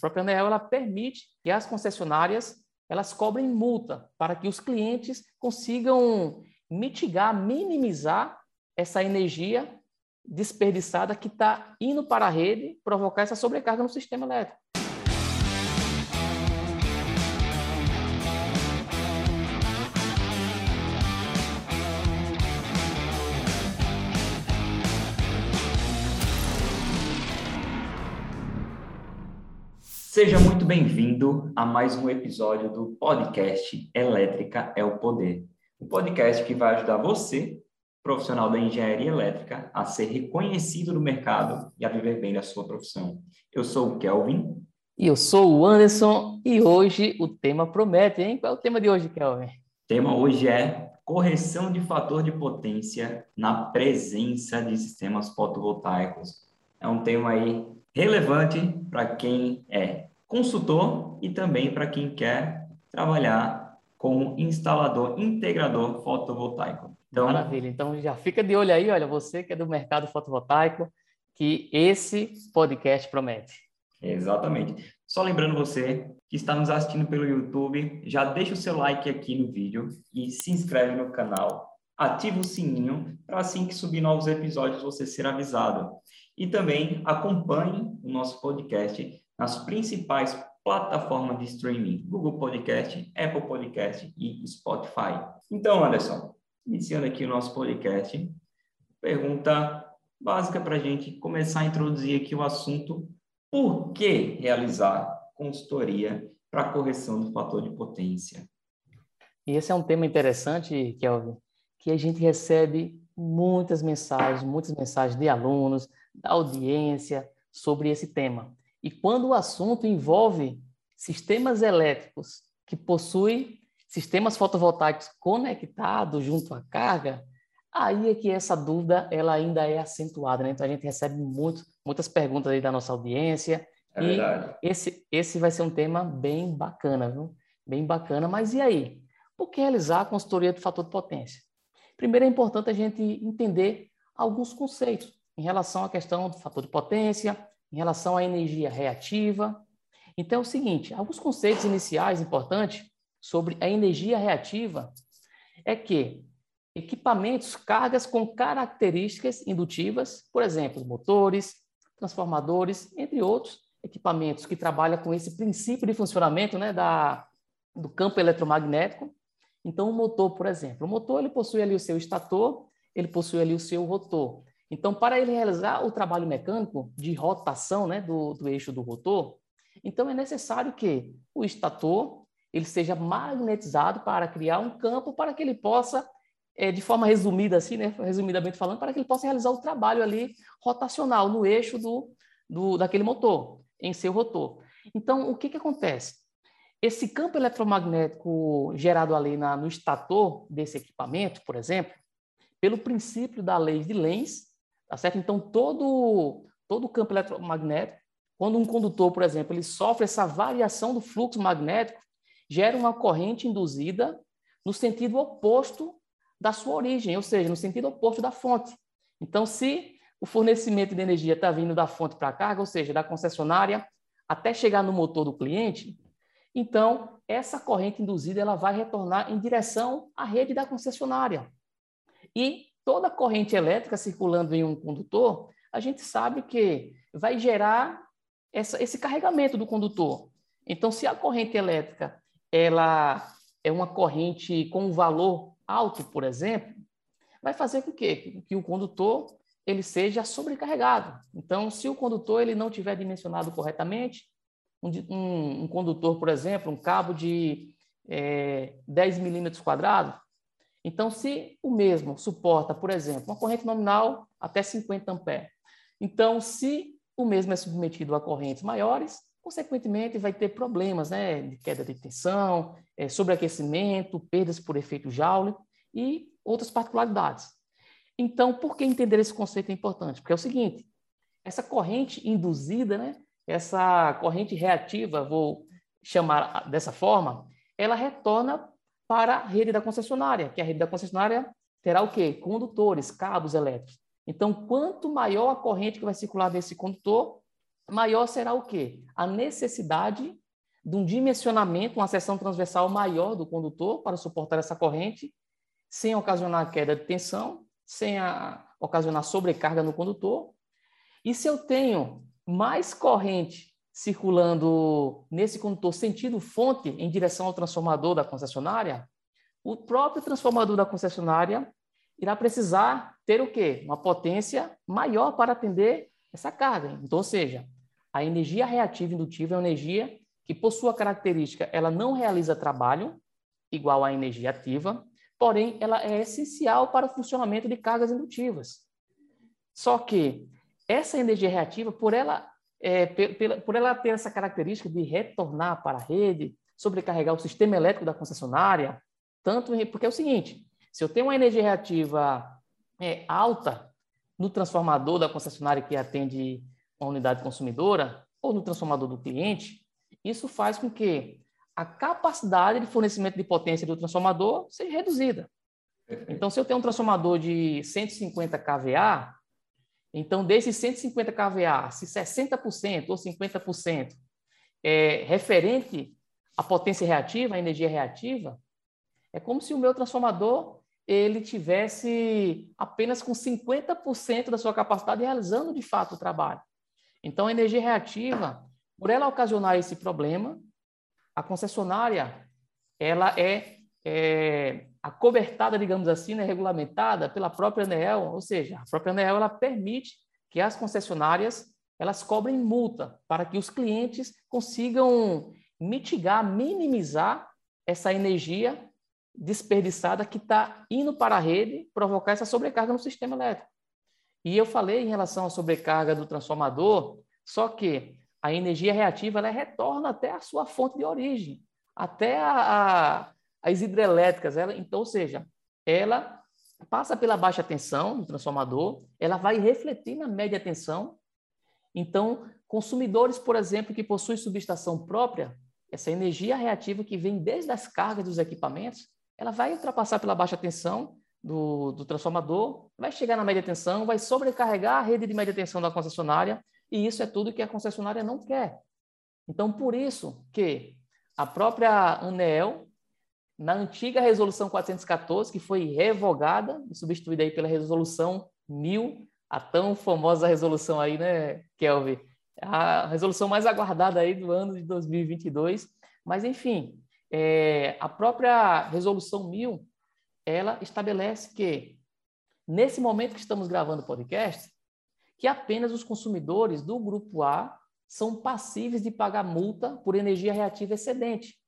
própria ANEEL ela permite que as concessionárias elas cobrem multa para que os clientes consigam mitigar, minimizar essa energia desperdiçada que está indo para a rede provocar essa sobrecarga no sistema elétrico. Seja muito bem-vindo a mais um episódio do podcast Elétrica é o Poder. Um podcast que vai ajudar você, profissional da engenharia elétrica, a ser reconhecido no mercado e a viver bem da sua profissão. Eu sou o Kelvin. E eu sou o Anderson. E hoje o tema promete, hein? Qual é o tema de hoje, Kelvin? O tema hoje é correção de fator de potência na presença de sistemas fotovoltaicos. É um tema aí relevante para quem é consultor e também para quem quer trabalhar como instalador integrador fotovoltaico. Então, Maravilha. Então já fica de olho aí, olha, você que é do mercado fotovoltaico, que esse podcast promete. Exatamente. Só lembrando você que está nos assistindo pelo YouTube, já deixa o seu like aqui no vídeo e se inscreve no canal. Ativa o sininho para assim que subir novos episódios você ser avisado. E também acompanhe o nosso podcast nas principais plataformas de streaming, Google Podcast, Apple Podcast e Spotify. Então, Anderson, iniciando aqui o nosso podcast, pergunta básica para a gente começar a introduzir aqui o assunto: por que realizar consultoria para correção do fator de potência? E esse é um tema interessante, Kelvin, que a gente recebe muitas mensagens, muitas mensagens de alunos, da audiência sobre esse tema. E quando o assunto envolve sistemas elétricos que possuem sistemas fotovoltaicos conectados junto à carga, aí é que essa dúvida ela ainda é acentuada, né? Então a gente recebe muito, muitas perguntas aí da nossa audiência. É e verdade. esse esse vai ser um tema bem bacana, viu? Bem bacana, mas e aí? Por que realizar a consultoria do fator de potência? Primeiro é importante a gente entender alguns conceitos em relação à questão do fator de potência, em relação à energia reativa. Então é o seguinte, alguns conceitos iniciais importantes sobre a energia reativa é que equipamentos, cargas com características indutivas, por exemplo, motores, transformadores, entre outros equipamentos que trabalham com esse princípio de funcionamento né, da, do campo eletromagnético. Então, o motor, por exemplo, o motor ele possui ali o seu estator, ele possui ali o seu rotor. Então, para ele realizar o trabalho mecânico de rotação né, do, do eixo do rotor, então é necessário que o estator ele seja magnetizado para criar um campo para que ele possa, é, de forma resumida assim, né, resumidamente falando, para que ele possa realizar o trabalho ali rotacional no eixo do, do daquele motor, em seu rotor. Então, o que, que acontece? Esse campo eletromagnético gerado ali na, no estator desse equipamento, por exemplo, pelo princípio da lei de Lenz, Tá certo? Então, todo, todo o campo eletromagnético, quando um condutor, por exemplo, ele sofre essa variação do fluxo magnético, gera uma corrente induzida no sentido oposto da sua origem, ou seja, no sentido oposto da fonte. Então, se o fornecimento de energia está vindo da fonte para a carga, ou seja, da concessionária até chegar no motor do cliente, então essa corrente induzida ela vai retornar em direção à rede da concessionária. E toda corrente elétrica circulando em um condutor, a gente sabe que vai gerar essa, esse carregamento do condutor. Então, se a corrente elétrica ela é uma corrente com um valor alto, por exemplo, vai fazer com que, que o condutor ele seja sobrecarregado. Então, se o condutor ele não tiver dimensionado corretamente, um, um, um condutor, por exemplo, um cabo de é, 10 milímetros quadrados, então, se o mesmo suporta, por exemplo, uma corrente nominal até 50 amperes, então, se o mesmo é submetido a correntes maiores, consequentemente vai ter problemas né, de queda de tensão, é, sobreaquecimento, perdas por efeito Joule e outras particularidades. Então, por que entender esse conceito é importante? Porque é o seguinte, essa corrente induzida, né, essa corrente reativa, vou chamar dessa forma, ela retorna para a rede da concessionária, que a rede da concessionária terá o quê? Condutores, cabos elétricos. Então, quanto maior a corrente que vai circular desse condutor, maior será o quê? A necessidade de um dimensionamento, uma seção transversal maior do condutor para suportar essa corrente, sem ocasionar queda de tensão, sem a, ocasionar sobrecarga no condutor. E se eu tenho mais corrente circulando nesse condutor sentido fonte em direção ao transformador da concessionária, o próprio transformador da concessionária irá precisar ter o quê? Uma potência maior para atender essa carga. Então, ou seja, a energia reativa indutiva é uma energia que, por sua característica, ela não realiza trabalho igual à energia ativa, porém, ela é essencial para o funcionamento de cargas indutivas. Só que essa energia reativa, por ela, é, por ela ter essa característica de retornar para a rede, sobrecarregar o sistema elétrico da concessionária, tanto porque é o seguinte, se eu tenho uma energia reativa é, alta no transformador da concessionária que atende uma unidade consumidora ou no transformador do cliente, isso faz com que a capacidade de fornecimento de potência do transformador seja reduzida. Então, se eu tenho um transformador de 150 kVA, então desses 150 kVA, se 60% ou 50% é referente à potência reativa, à energia reativa, é como se o meu transformador ele tivesse apenas com 50% da sua capacidade realizando de fato o trabalho. Então, a energia reativa, por ela ocasionar esse problema, a concessionária ela é, é acobertada, digamos assim, né, regulamentada pela própria ANEEL, ou seja, a própria ANEEL ela permite que as concessionárias elas cobrem multa para que os clientes consigam mitigar, minimizar essa energia desperdiçada que está indo para a rede provocar essa sobrecarga no sistema elétrico. E eu falei em relação à sobrecarga do transformador, só que a energia reativa ela retorna até a sua fonte de origem, até a, a, as hidrelétricas. Ela, então, ou seja, ela passa pela baixa tensão do transformador, ela vai refletir na média tensão. Então, consumidores, por exemplo, que possuem subestação própria, essa energia reativa que vem desde as cargas dos equipamentos, ela vai ultrapassar pela baixa tensão do, do transformador, vai chegar na média tensão, vai sobrecarregar a rede de média tensão da concessionária, e isso é tudo que a concessionária não quer. Então, por isso que a própria ANEEL, na antiga resolução 414, que foi revogada e substituída aí pela resolução 1000, a tão famosa resolução aí, né, Kelvin? A resolução mais aguardada aí do ano de 2022. Mas, enfim, é, a própria resolução 1000, ela estabelece que, nesse momento que estamos gravando o podcast, que apenas os consumidores do grupo A são passíveis de pagar multa por energia reativa excedente,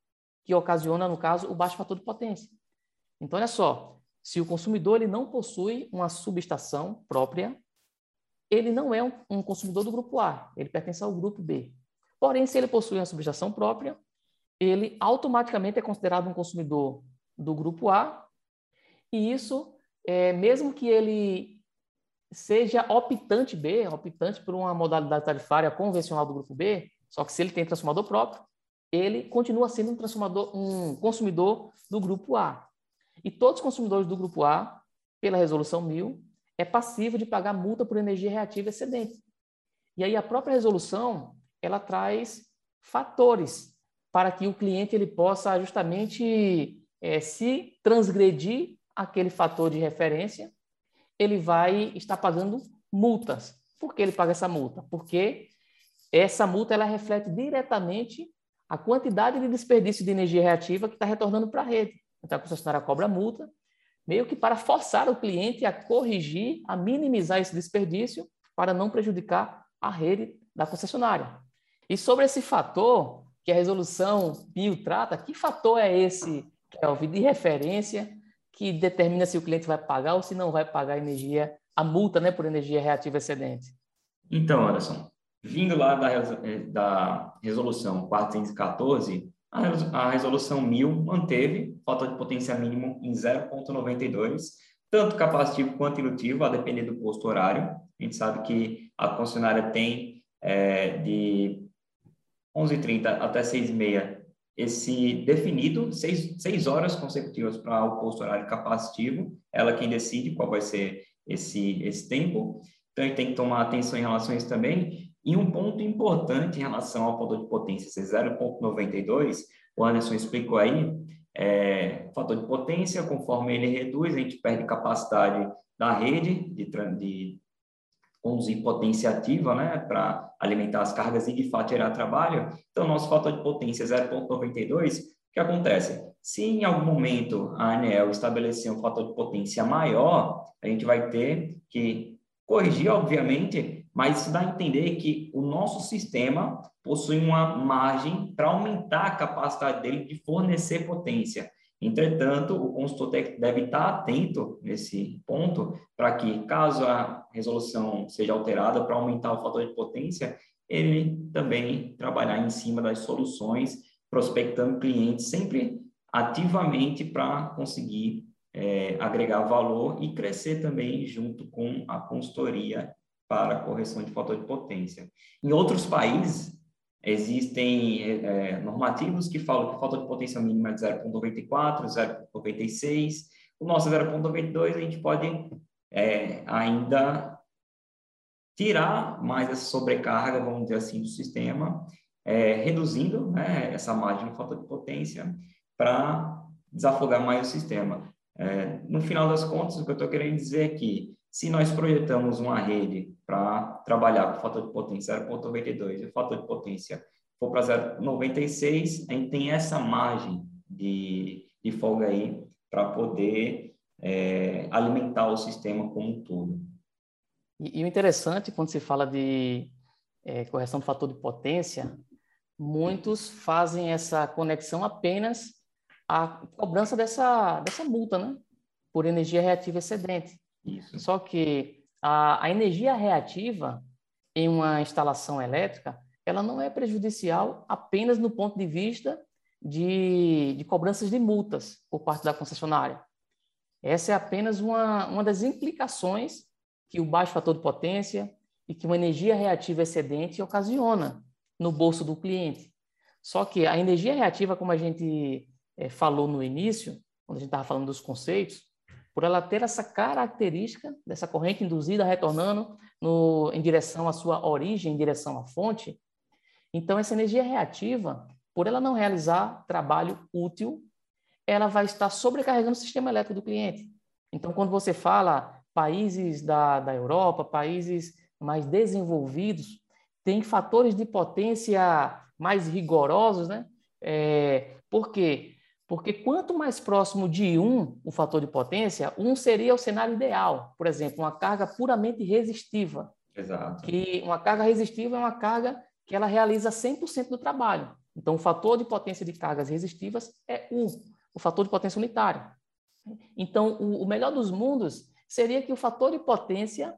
que ocasiona, no caso, o baixo fator de potência. Então, olha só, se o consumidor ele não possui uma subestação própria, ele não é um, um consumidor do grupo A, ele pertence ao grupo B. Porém, se ele possui uma subestação própria, ele automaticamente é considerado um consumidor do grupo A, e isso, é, mesmo que ele seja optante B, optante por uma modalidade tarifária convencional do grupo B, só que se ele tem transformador próprio, ele continua sendo um transformador, um consumidor do grupo A. E todos os consumidores do grupo A, pela resolução 1000, é passivo de pagar multa por energia reativa excedente. E aí a própria resolução, ela traz fatores para que o cliente ele possa justamente é, se transgredir aquele fator de referência, ele vai estar pagando multas. Por que ele paga essa multa? Porque essa multa ela reflete diretamente a quantidade de desperdício de energia reativa que está retornando para a rede. Então, a concessionária cobra multa, meio que para forçar o cliente a corrigir, a minimizar esse desperdício para não prejudicar a rede da concessionária. E sobre esse fator, que a resolução bio trata, que fator é esse, Kelvin, de referência que determina se o cliente vai pagar ou se não vai pagar a energia, a multa né, por energia reativa excedente? Então, Anderson, vindo lá da, eh, da resolução 414, a resolução 1000 manteve falta de potência mínimo em 0,92, tanto capacitivo quanto indutivo, a depender do posto horário. A gente sabe que a concessionária tem é, de 11h30 até 6h30, esse definido, seis, seis horas consecutivas para o posto horário capacitivo, ela quem decide qual vai ser esse, esse tempo. Então, a gente tem que tomar atenção em relação a isso também. E um ponto importante em relação ao fator de potência ser 0,92, o Anderson explicou aí, é, fator de potência, conforme ele reduz, a gente perde capacidade da rede de, de conduzir potência ativa, né, para alimentar as cargas e de fato gerar trabalho. Então, nosso fator de potência é 0,92. O que acontece? Se em algum momento a ANEL estabelecer um fator de potência maior, a gente vai ter que corrigir, obviamente, mas isso dá a entender que o nosso sistema possui uma margem para aumentar a capacidade dele de fornecer potência. Entretanto, o consultor deve estar atento nesse ponto para que, caso a resolução seja alterada para aumentar o fator de potência, ele também trabalhar em cima das soluções, prospectando clientes sempre ativamente para conseguir é, agregar valor e crescer também junto com a consultoria para correção de fator de potência. Em outros países, Existem é, normativos que falam que a falta de potência mínima é de 0,94, 0,96. O nosso 0,92 a gente pode é, ainda tirar mais essa sobrecarga, vamos dizer assim, do sistema, é, reduzindo né, essa margem de falta de potência para desafogar mais o sistema. É, no final das contas, o que eu estou querendo dizer é que se nós projetamos uma rede para trabalhar com fator de potência 0,92 e o fator de potência for para 0,96, a gente tem essa margem de, de folga aí para poder é, alimentar o sistema como um todo. E, e, o interessante, quando se fala de é, correção do fator de potência, muitos fazem essa conexão apenas à cobrança dessa, dessa multa, né? Por energia reativa excedente. Isso. Só que a, a energia reativa em uma instalação elétrica, ela não é prejudicial apenas no ponto de vista de, de cobranças de multas por parte da concessionária. Essa é apenas uma, uma das implicações que o baixo fator de potência e que uma energia reativa excedente ocasiona no bolso do cliente. Só que a energia reativa, como a gente é, falou no início, quando a gente estava falando dos conceitos, por ela ter essa característica dessa corrente induzida retornando no, em direção à sua origem, em direção à fonte. Então, essa energia reativa, por ela não realizar trabalho útil, ela vai estar sobrecarregando o sistema elétrico do cliente. Então, quando você fala países da, da Europa, países mais desenvolvidos, têm fatores de potência mais rigorosos, né? É, por quê? Porque quanto mais próximo de 1 o fator de potência, 1 seria o cenário ideal. Por exemplo, uma carga puramente resistiva. Exato. Que uma carga resistiva é uma carga que ela realiza 100% do trabalho. Então, o fator de potência de cargas resistivas é 1, o fator de potência unitário. Então, o, o melhor dos mundos seria que o fator de potência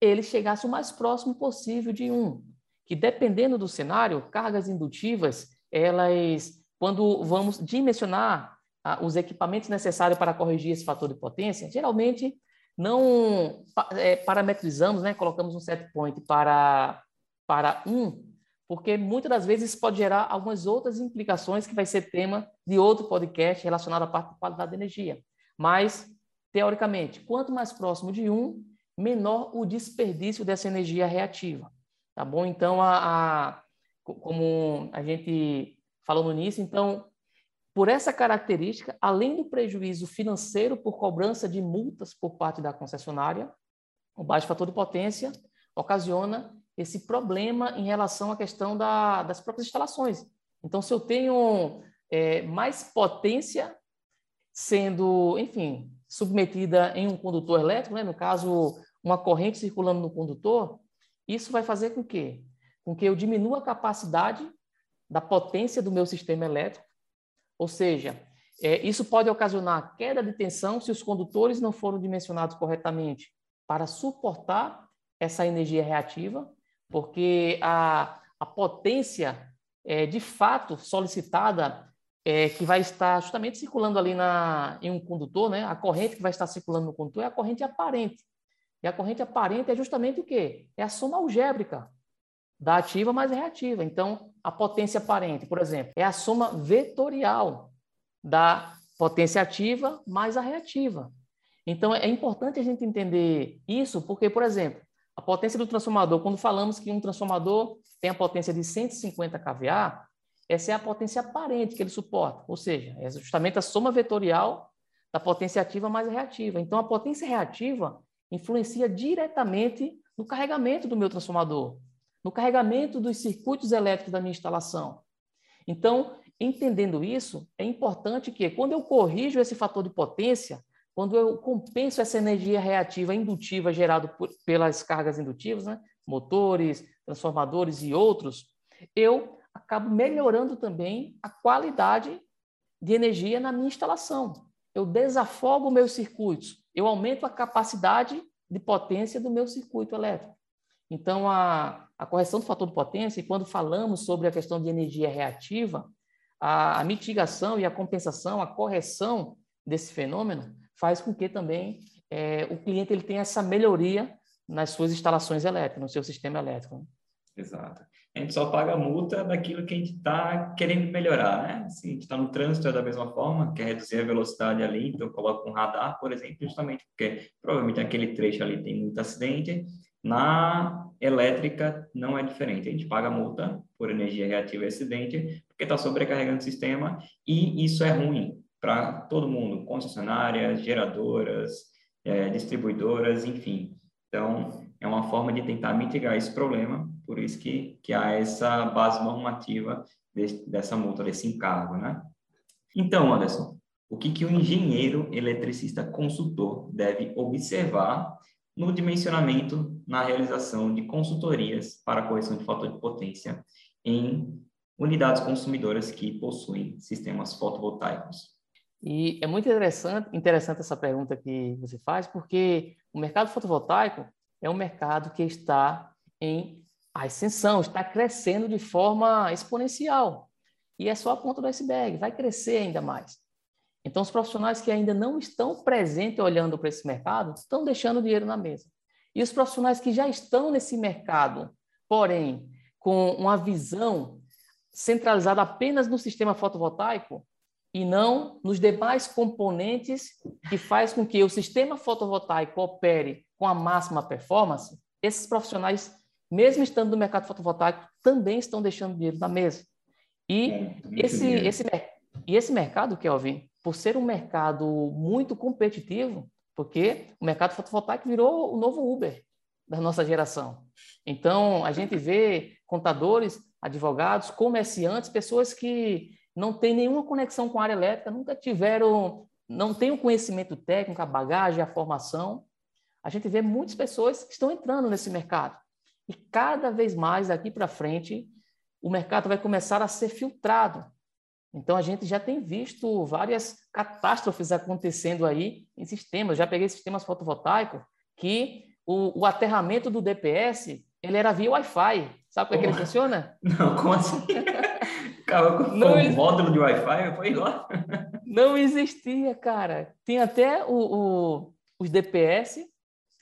ele chegasse o mais próximo possível de 1, que dependendo do cenário, cargas indutivas, elas quando vamos dimensionar ah, os equipamentos necessários para corrigir esse fator de potência, geralmente não é, parametrizamos, né, colocamos um set point para, para 1, porque muitas das vezes pode gerar algumas outras implicações que vai ser tema de outro podcast relacionado à parte de qualidade da energia. Mas, teoricamente, quanto mais próximo de 1, menor o desperdício dessa energia reativa. Tá bom? Então, a, a como a gente falando nisso. Então, por essa característica, além do prejuízo financeiro por cobrança de multas por parte da concessionária, o baixo fator de potência ocasiona esse problema em relação à questão da, das próprias instalações. Então, se eu tenho é, mais potência sendo, enfim, submetida em um condutor elétrico, né? no caso, uma corrente circulando no condutor, isso vai fazer com que, com que eu diminua a capacidade da potência do meu sistema elétrico. Ou seja, é, isso pode ocasionar queda de tensão se os condutores não foram dimensionados corretamente para suportar essa energia reativa, porque a, a potência é, de fato solicitada é, que vai estar justamente circulando ali na, em um condutor, né? a corrente que vai estar circulando no condutor é a corrente aparente. E a corrente aparente é justamente o quê? É a soma algébrica da ativa mais reativa. Então, a potência aparente, por exemplo, é a soma vetorial da potência ativa mais a reativa. Então, é importante a gente entender isso, porque, por exemplo, A potência do transformador, quando falamos que um transformador tem a potência de 150 kVA, essa é a potência aparente que ele suporta, ou seja, é justamente a soma vetorial da potência ativa mais reativa. Então, a potência reativa influencia diretamente no carregamento do meu transformador, no carregamento dos circuitos elétricos da minha instalação. Então, entendendo isso, é importante que, quando eu corrijo esse fator de potência, quando eu compenso essa energia reativa indutiva gerada pelas cargas indutivas, né, motores, transformadores e outros, eu acabo melhorando também a qualidade de energia na minha instalação. Eu desafogo meus circuitos, eu aumento a capacidade de potência do meu circuito elétrico. Então, a, a correção do fator de potência, e quando falamos sobre a questão de energia reativa, a, a mitigação e a compensação, a correção desse fenômeno faz com que também é, o cliente ele tenha essa melhoria nas suas instalações elétricas, no seu sistema elétrico. Exato. A gente só paga a multa daquilo que a gente está querendo melhorar, né? Se a gente está no trânsito é da mesma forma, quer reduzir a velocidade ali, então coloca um radar, por exemplo, justamente porque provavelmente aquele trecho ali tem muito acidente. Na elétrica não é diferente. A gente paga multa por energia reativa e porque está sobrecarregando o sistema e isso é ruim para todo mundo, concessionárias, geradoras, é, distribuidoras, enfim. Então, é uma forma de tentar mitigar esse problema, por isso que, que há essa base normativa dessa multa, desse encargo, né? Então, Anderson, o que, que o engenheiro eletricista consultor deve observar no dimensionamento na realização de consultorias para correção de fator de potência em unidades consumidoras que possuem sistemas fotovoltaicos? E é muito interessante, interessante essa pergunta que você faz, porque o mercado fotovoltaico é um mercado que está em ascensão, está crescendo de forma exponencial. E é só a ponta do iceberg, vai crescer ainda mais. Então, os profissionais que ainda não estão presentes olhando para esse mercado estão deixando dinheiro na mesa. E os profissionais que já estão nesse mercado, porém, com uma visão centralizada apenas no sistema fotovoltaico, e não nos demais componentes que faz com que o sistema fotovoltaico opere com a máxima performance, esses profissionais, mesmo estando no mercado fotovoltaico, também estão deixando dinheiro na mesa. E é, esse, esse, e esse mercado, Kelvin, por ser um mercado muito competitivo, porque o mercado fotovoltaico virou o novo Uber da nossa geração. Então, a gente vê contadores, advogados, comerciantes, pessoas que não têm nenhuma conexão com a área elétrica, nunca tiveram, não têm o conhecimento técnico, a bagagem, a formação. A gente vê muitas pessoas que estão entrando nesse mercado. E cada vez mais daqui para frente, o mercado vai começar a ser filtrado. Então, a gente já tem visto várias catástrofes acontecendo aí em sistemas. Já peguei sistemas fotovoltaicos que o, o aterramento do DPS ele era via Wi-Fi. Sabe como é que ele funciona? Não, como assim? Com não o módulo de Wi-Fi, foi lá. Não existia, cara. Tinha até o, o, os DPS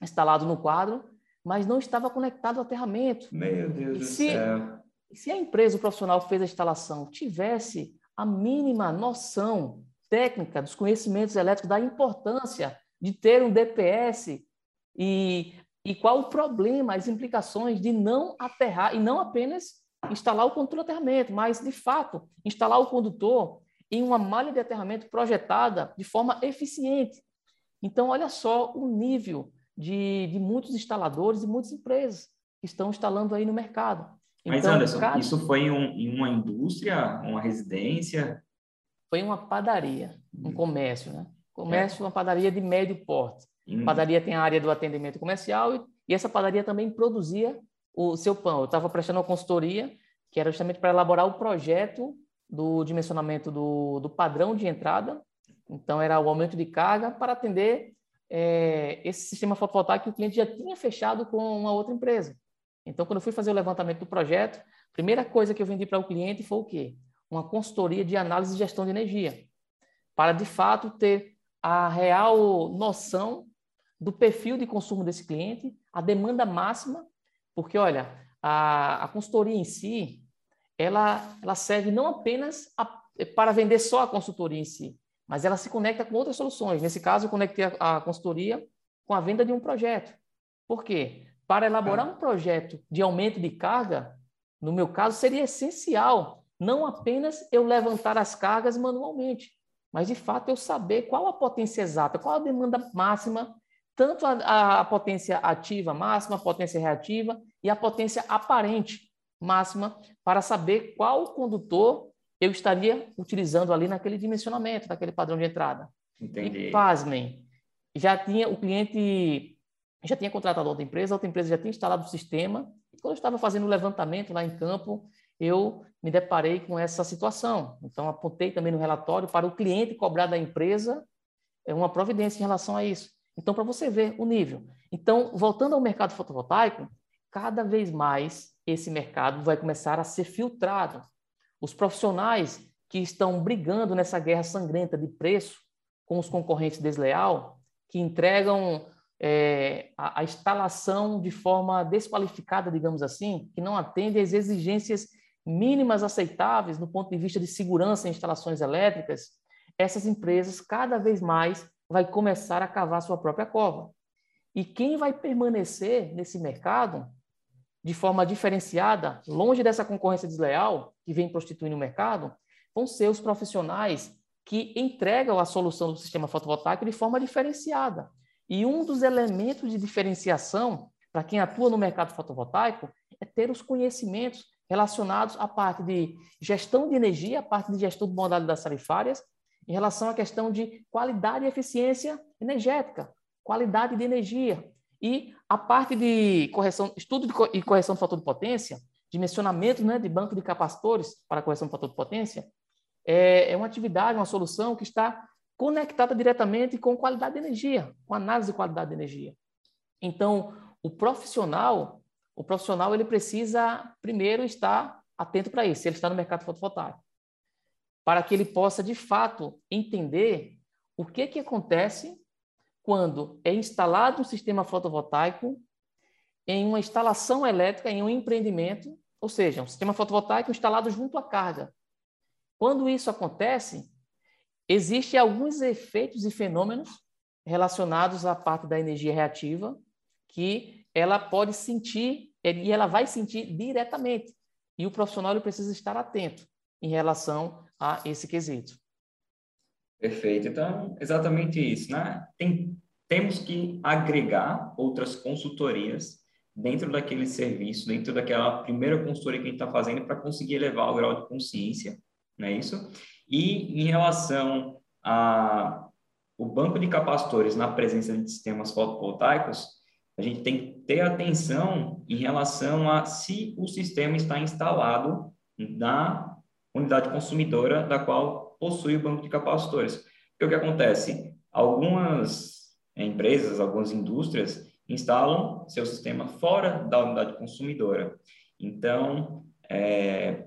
instalados no quadro, mas não estava conectado ao aterramento. Meu Deus do se, céu. Se a empresa, o profissional que fez a instalação, tivesse a mínima noção técnica dos conhecimentos elétricos, da importância de ter um DPS e, e qual o problema, as implicações de não aterrar, e não apenas instalar o condutor de aterramento, mas, de fato, instalar o condutor em uma malha de aterramento projetada de forma eficiente. Então, olha só o nível de, de muitos instaladores e muitas empresas que estão instalando aí no mercado. Mas, então, Anderson, isso foi em, um, em, uma indústria, uma residência? Foi uma padaria, um hum. comércio, né? Comércio, é. uma padaria de médio porte. Hum. Padaria tem a área do atendimento comercial e, e essa padaria também produzia o seu pão. Eu estava prestando uma consultoria que era justamente para elaborar o projeto do dimensionamento do, do padrão de entrada. Então, era o aumento de carga para atender é, esse sistema fotovoltaico que o cliente já tinha fechado com uma outra empresa. Então, quando eu fui fazer o levantamento do projeto, a primeira coisa que eu vendi para o cliente foi o quê? Uma consultoria de análise e gestão de energia, para de fato ter a real noção do perfil de consumo desse cliente, a demanda máxima porque, olha, a, a consultoria em si, ela, ela serve não apenas a, para vender só a consultoria em si, mas ela se conecta com outras soluções. Nesse caso, eu conectei a, a consultoria com a venda de um projeto. Por quê? Para elaborar um projeto de aumento de carga, no meu caso, seria essencial não apenas eu levantar as cargas manualmente, mas de fato eu saber qual a potência exata, qual a demanda máxima, tanto a, a potência ativa máxima, a potência reativa e a potência aparente máxima, para saber qual condutor eu estaria utilizando ali naquele dimensionamento, naquele padrão de entrada. Entendi. E pasmem, já tinha o cliente já tinha contratado outra empresa, outra empresa já tinha instalado o sistema. E quando eu estava fazendo o levantamento lá em campo, eu me deparei com essa situação. Então, apontei também no relatório para o cliente cobrar da empresa é uma providência em relação a isso. Então, para você ver o nível. Então, voltando ao mercado fotovoltaico, cada vez mais esse mercado vai começar a ser filtrado. Os profissionais que estão brigando nessa guerra sangrenta de preço com os concorrentes desleal, que entregam é, a, a, instalação de forma desqualificada, digamos assim, que não atende às exigências mínimas aceitáveis no ponto de vista de segurança em instalações elétricas, essas empresas cada vez mais vai começar a cavar sua própria cova. E quem vai permanecer nesse mercado de forma diferenciada, longe dessa concorrência desleal que vem prostituindo o mercado, vão ser os profissionais que entregam a solução do sistema fotovoltaico de forma diferenciada. E um dos elementos de diferenciação para quem atua no mercado fotovoltaico é ter os conhecimentos relacionados à parte de gestão de energia, à parte de gestão de modalidades tarifárias, em relação à questão de qualidade e eficiência energética, qualidade de energia, e a parte de correção, estudo e correção de fator de potência, dimensionamento né, de banco de capacitores para correção de fator de potência, é, é uma atividade, uma solução que está conectada diretamente com qualidade de energia, com análise de qualidade de energia. Então, o profissional, o profissional ele precisa primeiro estar atento para isso, ele está no mercado fotovoltaico, para que ele possa de fato entender o que que acontece quando é instalado um sistema fotovoltaico em uma instalação elétrica em um empreendimento, ou seja, um sistema fotovoltaico instalado junto à carga. Quando isso acontece, existem alguns efeitos e fenômenos relacionados à parte da energia reativa que ela pode sentir e ela vai sentir diretamente. E o profissional precisa estar atento em relação a esse quesito. Perfeito. Então, exatamente isso, né? Tem, temos que agregar outras consultorias dentro daquele serviço, dentro daquela primeira consultoria que a gente está fazendo para conseguir elevar o grau de consciência, não é isso? E em relação a o banco de capacitores na presença de sistemas fotovoltaicos, a gente tem que ter atenção em relação a se o sistema está instalado na unidade consumidora da qual possui o banco de capacitores. Porque o que acontece? Algumas empresas, algumas indústrias instalam seu sistema fora da unidade consumidora. Então, é,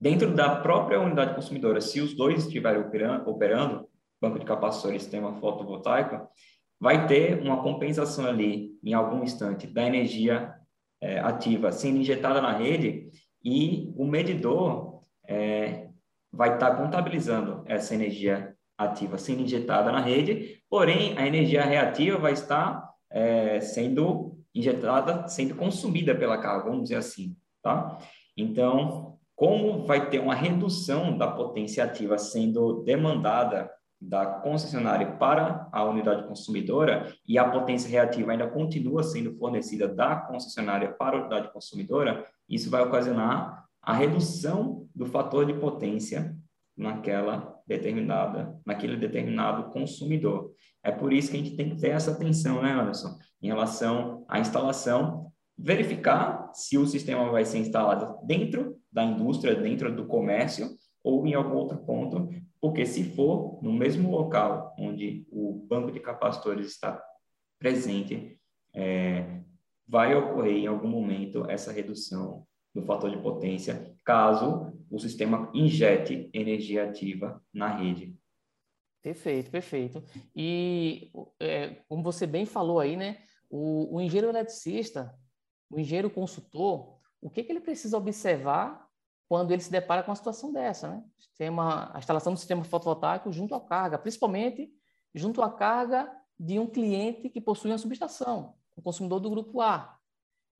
Dentro da própria unidade consumidora, se os dois estiverem operando, banco de capacitores e sistema fotovoltaico, vai ter uma compensação ali, em algum instante, da energia é, ativa sendo injetada na rede e o medidor é, vai estar tá contabilizando essa energia ativa sendo injetada na rede, porém, a energia reativa vai estar é, sendo injetada, sendo consumida pela carga, vamos dizer assim, tá? Então, como vai ter uma redução da potência ativa sendo demandada da concessionária para a unidade consumidora e a potência reativa ainda continua sendo fornecida da concessionária para a unidade consumidora, isso vai ocasionar a redução do fator de potência naquela determinada, naquele determinado consumidor. É por isso que a gente tem que ter essa atenção, né, Anderson, em relação à instalação, verificar se o sistema vai ser instalado dentro da indústria, dentro do comércio ou em algum outro ponto, porque se for no mesmo local onde o banco de capacitores está presente, é, vai ocorrer em algum momento essa redução do fator de potência, caso o sistema injete energia ativa na rede. Perfeito, perfeito. E é, como você bem falou aí, né, o, o engenheiro eletricista, o engenheiro consultor, o que, que ele precisa observar quando ele se depara com uma situação dessa, né? Sistema, a instalação do sistema fotovoltaico junto à carga, principalmente junto à carga de um cliente que possui uma subestação, um consumidor do grupo A.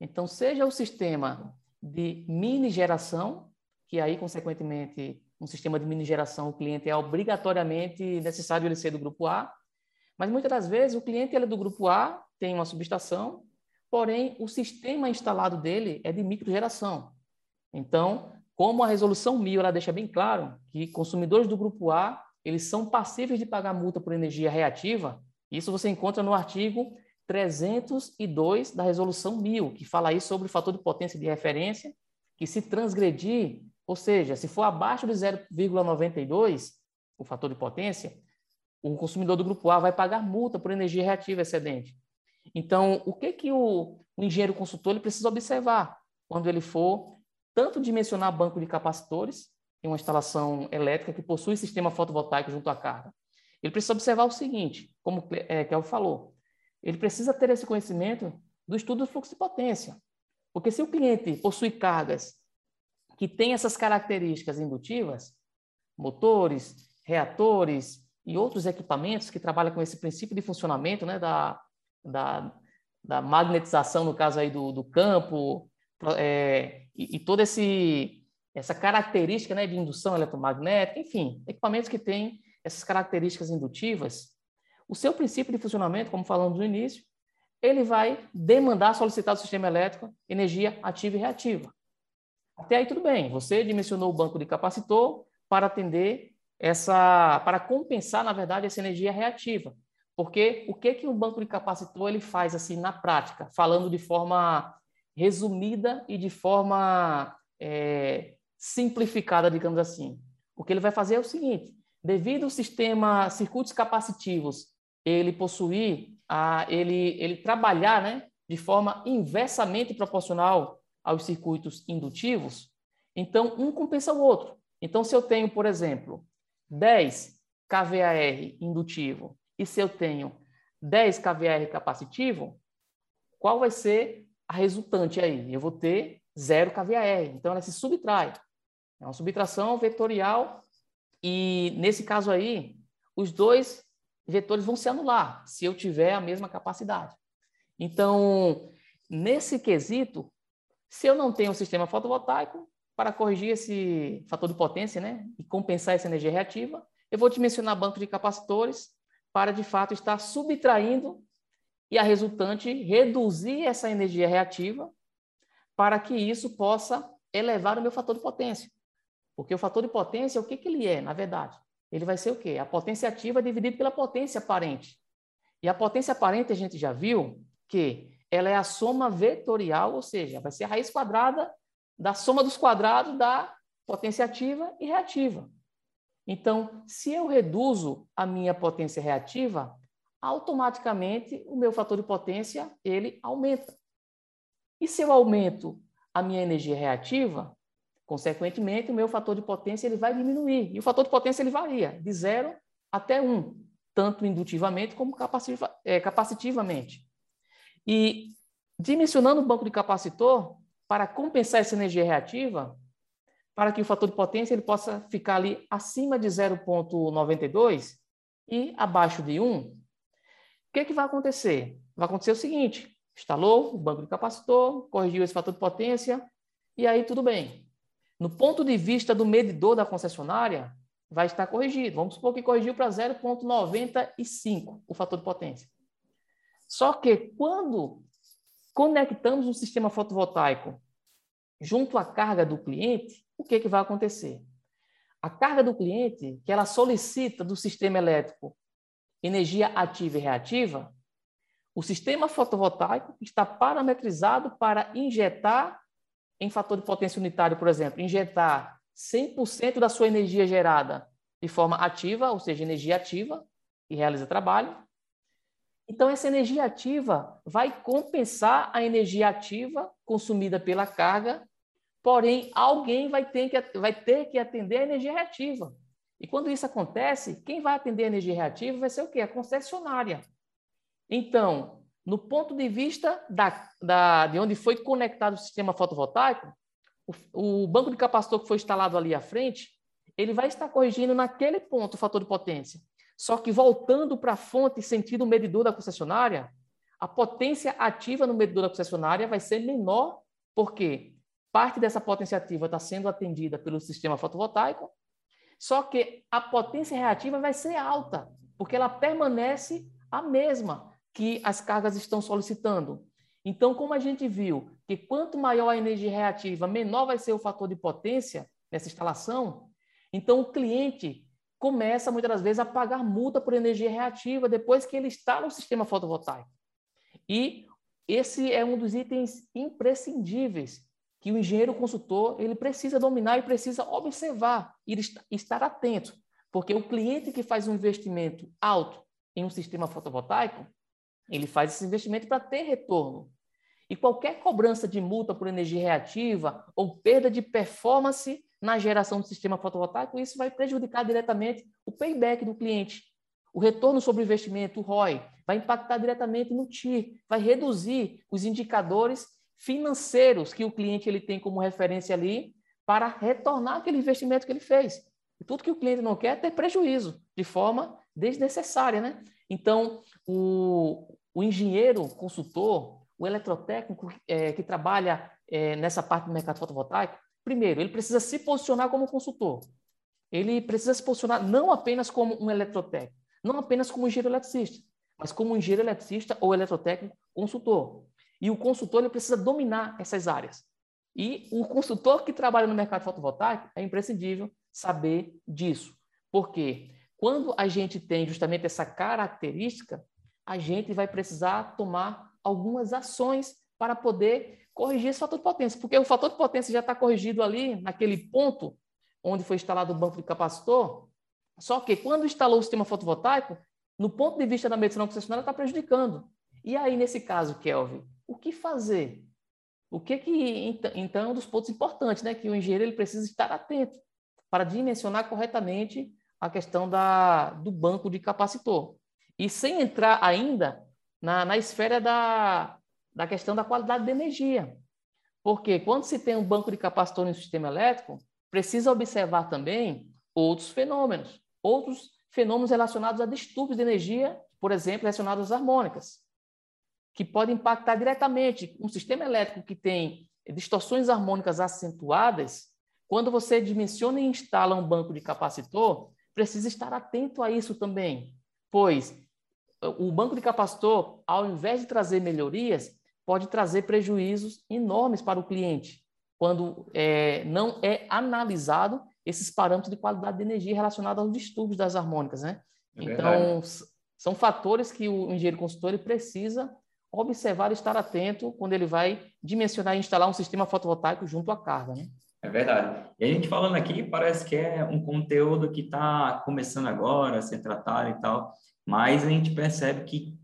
Então, seja o sistema de mini geração, que aí, consequentemente, um sistema de mini geração, o cliente é obrigatoriamente necessário ele ser do grupo A, mas muitas das vezes o cliente ele é do grupo A, tem uma subestação, porém o sistema instalado dele é de microgeração. Então, como a resolução 1000 ela deixa bem claro que consumidores do grupo A, eles são passíveis de pagar multa por energia reativa, isso você encontra no artigo 302 da resolução 1000, que fala aí sobre o fator de potência de referência, que se transgredir, ou seja, se for abaixo de 0,92, o fator de potência, o consumidor do grupo A vai pagar multa por energia reativa excedente. Então, o que que o, o engenheiro consultor ele precisa observar quando ele for tanto dimensionar banco de capacitores em uma instalação elétrica que possui sistema fotovoltaico junto à carga? Ele precisa observar o seguinte, como é, Kelvin falou, ele precisa ter esse conhecimento do estudo do fluxo de potência. Porque se o cliente possui cargas que têm essas características indutivas, motores, reatores e outros equipamentos que trabalham com esse princípio de funcionamento né, da, da, da magnetização, no caso aí do, do campo, é, e, e toda essa característica né, de indução eletromagnética, enfim, equipamentos que têm essas características indutivas, o seu princípio de funcionamento, como falamos no início, ele vai demandar, solicitar do sistema elétrico energia ativa e reativa. Até aí tudo bem, você dimensionou o banco de capacitor para atender essa, para compensar, na verdade, essa energia reativa. Porque o que que um banco de capacitor ele faz assim na prática, falando de forma resumida e de forma é, simplificada, digamos assim. O que ele vai fazer é o seguinte: devido ao sistema circuitos capacitivos ele possuir, a, ele, ele trabalhar né, de forma inversamente proporcional aos circuitos indutivos, então um compensa o outro. Então, se eu tenho, por exemplo, 10 kVAR indutivo e se eu tenho 10 kVAR capacitivo, qual vai ser a resultante aí? Eu vou ter 0 kVAR. Então, ela se subtrai. É uma subtração vetorial e, nesse caso aí, os dois vetores vão se anular se eu tiver a mesma capacidade. Então, nesse quesito, se eu não tenho um sistema fotovoltaico, para corrigir esse fator de potência né, e compensar essa energia reativa, eu vou dimensionar banco de capacitores para, de fato, estar subtraindo e a resultante reduzir essa energia reativa para que isso possa elevar o meu fator de potência. Porque o fator de potência, o que, que ele é, na verdade? ele vai ser o quê? A potência ativa dividida pela potência aparente. E a potência aparente, a gente já viu que ela é a soma vetorial, ou seja, vai ser a raiz quadrada da soma dos quadrados da potência ativa e reativa. Então, se eu reduzo a minha potência reativa, automaticamente o meu fator de potência ele aumenta. E se eu aumento a minha energia reativa, Consequentemente, o meu fator de potência ele vai diminuir. E o fator de potência ele varia de 0 até 1, um, tanto indutivamente como capacitiva, é, capacitivamente. E dimensionando o banco de capacitor, para compensar essa energia reativa, para que o fator de potência ele possa ficar ali acima de 0,92 e abaixo de 1, o que, que vai acontecer? Vai acontecer o seguinte: instalou o banco de capacitor, corrigiu esse fator de potência, e aí tudo bem. No ponto de vista do medidor da concessionária, vai estar corrigido. Vamos supor que corrigiu para 0,95 o fator de potência. Só que quando conectamos um sistema fotovoltaico junto à carga do cliente, o que, que vai acontecer? A carga do cliente, que ela solicita do sistema elétrico energia ativa e reativa, o sistema fotovoltaico está parametrizado para injetar em fator de potência unitário, por exemplo, injetar 100% da sua energia gerada de forma ativa, ou seja, energia ativa, e realiza trabalho. Então, essa energia ativa vai compensar a energia ativa consumida pela carga, porém, alguém vai ter que, vai ter que atender a energia reativa. E quando isso acontece, quem vai atender a energia reativa vai ser o quê? A concessionária. Então, no ponto de vista da, da, de onde foi conectado o sistema fotovoltaico, o, o, banco de capacitor que foi instalado ali à frente, ele vai estar corrigindo naquele ponto o fator de potência. Só que voltando para a fonte sentido medidor da concessionária, a potência ativa no medidor da concessionária vai ser menor, porque parte dessa potência ativa está sendo atendida pelo sistema fotovoltaico, só que a potência reativa vai ser alta, porque ela permanece a mesma que as cargas estão solicitando. Então, como a gente viu que quanto maior a energia reativa, menor vai ser o fator de potência nessa instalação, então o cliente começa muitas das vezes a pagar multa por energia reativa depois que ele está no sistema fotovoltaico. E esse é um dos itens imprescindíveis que o engenheiro consultor ele precisa dominar e precisa observar e estar atento, porque o cliente que faz um investimento alto em um sistema fotovoltaico, ele faz esse investimento para ter retorno. E qualquer cobrança de multa por energia reativa ou perda de performance na geração do sistema fotovoltaico, isso vai prejudicar diretamente o payback do cliente. O retorno sobre o investimento, o ROI, vai impactar diretamente no TIR, vai reduzir os indicadores financeiros que o cliente ele tem como referência ali para retornar aquele investimento que ele fez. E tudo que o cliente não quer é ter prejuízo de forma desnecessária, né? Então, o, o engenheiro consultor, o eletrotécnico é, que trabalha é, nessa parte do mercado fotovoltaico, primeiro, ele precisa se posicionar como consultor. Ele precisa se posicionar não apenas como um eletrotécnico, não apenas como engenheiro eletricista, mas como engenheiro eletricista ou eletrotécnico consultor. E o consultor ele precisa dominar essas áreas. E o consultor que trabalha no mercado fotovoltaico é imprescindível saber disso. Porque quando a gente tem justamente essa característica, a gente vai precisar tomar algumas ações para poder corrigir esse fator de potência. Porque o fator de potência já está corrigido ali, naquele ponto onde foi instalado o banco de capacitor. Só que quando instalou o sistema fotovoltaico, no ponto de vista da medição concessionária, está prejudicando. E aí, nesse caso, Kelvin, o que fazer? O que que então é um dos pontos importantes, né, que o engenheiro ele precisa estar atento para dimensionar corretamente a questão da, do banco de capacitor. E sem entrar ainda na, na esfera da, da questão da qualidade da energia. Porque quando se tem um banco de capacitor no sistema elétrico, precisa observar também outros fenômenos, outros fenômenos relacionados a distúrbios de energia, por exemplo, relacionados às harmônicas que pode impactar diretamente um sistema elétrico que tem distorções harmônicas acentuadas, quando você dimensiona e instala um banco de capacitor, precisa estar atento a isso também, pois o banco de capacitor, ao invés de trazer melhorias, pode trazer prejuízos enormes para o cliente, quando é, não é analisado esses parâmetros de qualidade de energia relacionados aos distúrbios das harmônicas, né? É então, são fatores que o engenheiro consultor precisa observar e estar atento quando ele vai dimensionar e instalar um sistema fotovoltaico junto à carga, né? É verdade. E a gente falando aqui parece que é um conteúdo que está começando agora a ser tratado e tal, mas a gente percebe que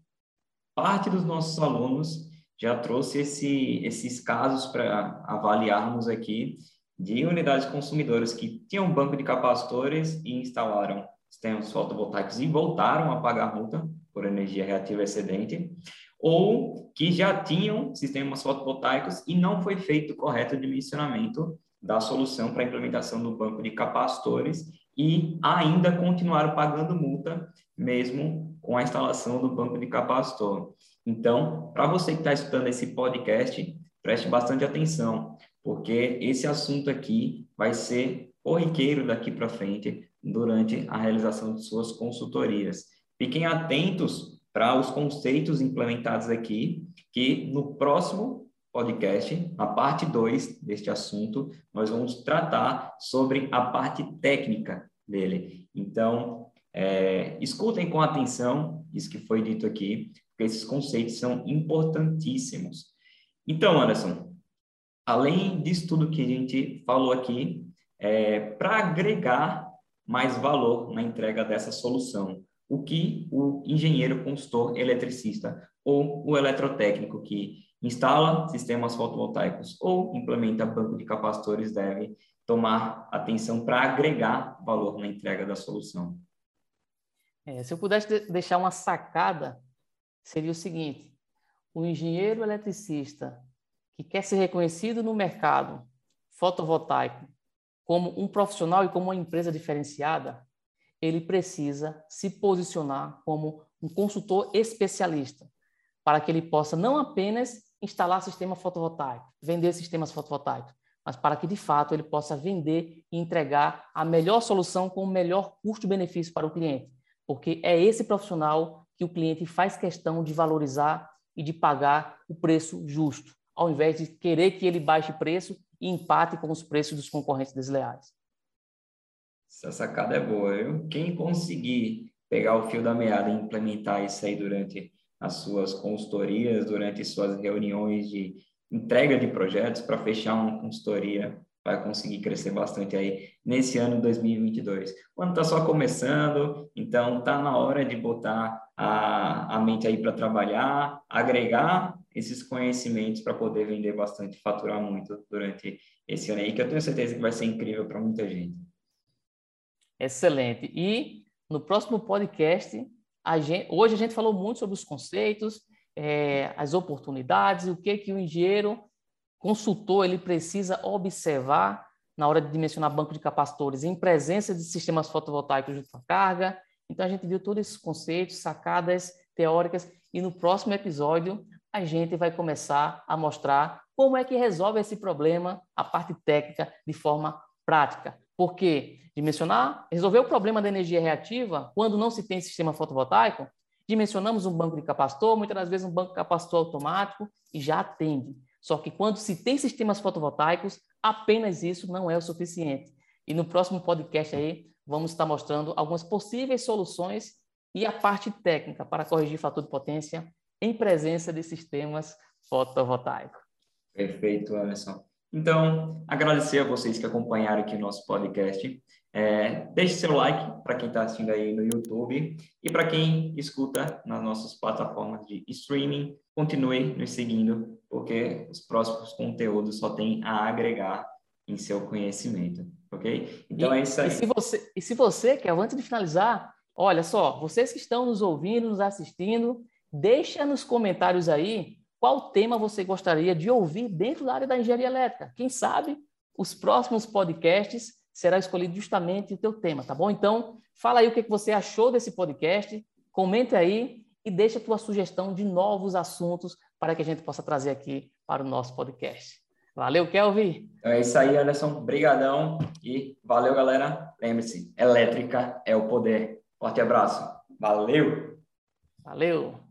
parte dos nossos alunos já trouxe esse, esses casos para avaliarmos aqui de unidades consumidoras que tinham um banco de capacitores e instalaram sistemas fotovoltaicos e voltaram a pagar multa por energia reativa excedente, ou que já tinham sistemas fotovoltaicos e não foi feito o correto dimensionamento da solução para a implementação do banco de capacitores e ainda continuaram pagando multa mesmo com a instalação do banco de capacitor. Então, para você que está escutando esse podcast, preste bastante atenção, porque esse assunto aqui vai ser corriqueiro daqui para frente durante a realização de suas consultorias. Fiquem atentos para os conceitos implementados aqui, que no próximo podcast, na parte 2 deste assunto, nós vamos tratar sobre a parte técnica dele. Então, é, escutem com atenção isso que foi dito aqui, porque esses conceitos são importantíssimos. Então, Anderson, além disso tudo que a gente falou aqui, é, para agregar mais valor na entrega dessa solução, o que o engenheiro consultor eletricista ou o eletrotécnico que instala sistemas fotovoltaicos ou implementa banco de capacitores deve tomar atenção para agregar valor na entrega da solução. É, se eu pudesse deixar uma sacada, seria o seguinte: o engenheiro eletricista que quer ser reconhecido no mercado fotovoltaico como um profissional e como uma empresa diferenciada, ele precisa se posicionar como um consultor especialista. para que ele possa não apenas instalar sistema fotovoltaico, vender sistemas fotovoltaicos, mas para que de fato ele possa vender e entregar a melhor solução com o melhor custo-benefício para o cliente, porque é esse profissional que o cliente faz questão de valorizar e de pagar o preço justo, ao invés de querer que ele baixe preço e empate com os preços dos concorrentes desleais. Essa sacada é boa, viu? Quem conseguir pegar o fio da meada e implementar isso aí durante as suas consultorias, durante suas reuniões de entrega de projetos para fechar uma consultoria, vai conseguir crescer bastante aí nesse ano 2022. Quando está só começando, então está na hora de botar a, a mente aí para trabalhar, agregar esses conhecimentos para poder vender bastante, faturar muito durante esse ano aí, que eu tenho certeza que vai ser incrível para muita gente. Excelente. E no próximo podcast, a gente, hoje a gente falou muito sobre os conceitos, é, as oportunidades, o que que o engenheiro consultor ele precisa observar na hora de dimensionar banco de capacitores em presença de sistemas fotovoltaicos de alta carga. Então a gente viu todos esses conceitos, sacadas teóricas e no próximo episódio a gente vai começar a mostrar como é que resolve esse problema, a parte técnica, de forma prática. Porque dimensionar, resolver o problema da energia reativa quando não se tem sistema fotovoltaico, dimensionamos um banco de capacitor, muitas das vezes um banco de capacitor automático e já atende. Só que quando se tem sistemas fotovoltaicos, apenas isso não é o suficiente. E no próximo podcast aí, vamos estar mostrando algumas possíveis soluções e a parte técnica para corrigir fator de potência em presença de sistemas fotovoltaicos. Perfeito, Anderson. Então, agradecer a vocês que acompanharam aqui o nosso podcast. É, deixe seu like para quem está assistindo aí no YouTube e para quem escuta nas nossas plataformas de streaming, continue nos seguindo, porque os próximos conteúdos só tem a agregar em seu conhecimento, ok? Então e, é isso aí. E se você, e se você quer, antes de finalizar, olha só, vocês que estão nos ouvindo, nos assistindo, Deixa nos comentários aí qual tema você gostaria de ouvir dentro da área da engenharia elétrica. Quem sabe os próximos podcasts será escolhido justamente o teu tema, tá bom? Então, fala aí o que você achou desse podcast, comente aí e deixa a tua sugestão de novos assuntos para que a gente possa trazer aqui para o nosso podcast. Valeu, Kelvin! Então é isso aí, Anderson. Brigadão e valeu, galera. Lembre-se, elétrica é o poder. Forte abraço. Valeu! Valeu!